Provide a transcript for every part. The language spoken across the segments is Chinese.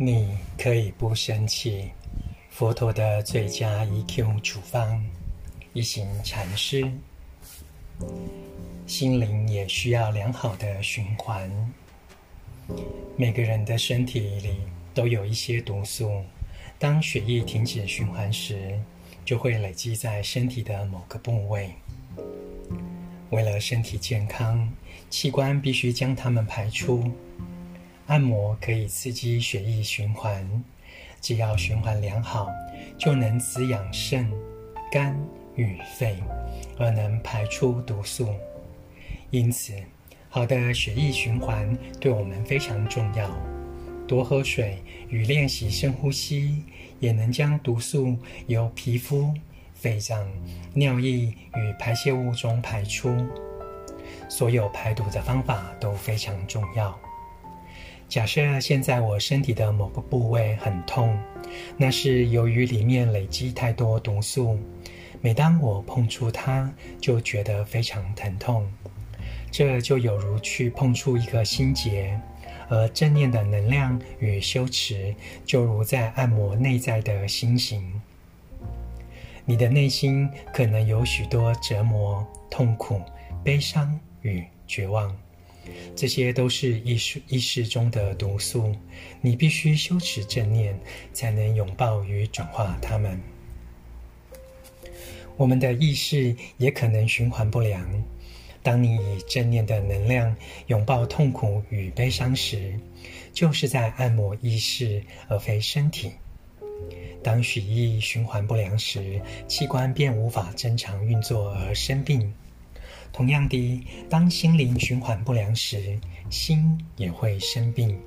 你可以不生气。佛陀的最佳 EQ 处方，一行禅师。心灵也需要良好的循环。每个人的身体里都有一些毒素，当血液停止循环时，就会累积在身体的某个部位。为了身体健康，器官必须将它们排出。按摩可以刺激血液循环，只要循环良好，就能滋养肾、肝与肺，而能排出毒素。因此，好的血液循环对我们非常重要。多喝水与练习深呼吸，也能将毒素由皮肤、肺脏、尿液与排泄物中排出。所有排毒的方法都非常重要。假设现在我身体的某个部位很痛，那是由于里面累积太多毒素。每当我碰触它，就觉得非常疼痛。这就有如去碰触一个心结，而正念的能量与修持，就如在按摩内在的心型。你的内心可能有许多折磨、痛苦、悲伤与绝望。这些都是意识意识中的毒素，你必须修持正念，才能拥抱与转化它们。我们的意识也可能循环不良。当你以正念的能量拥抱痛苦与悲伤时，就是在按摩意识而非身体。当血液循环不良时，器官便无法正常运作而生病。同样的，当心灵循环不良时，心也会生病。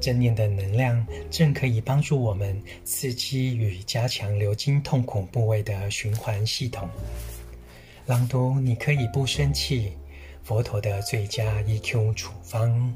正念的能量正可以帮助我们刺激与加强流经痛苦部位的循环系统。朗读，你可以不生气。佛陀的最佳 EQ 处方。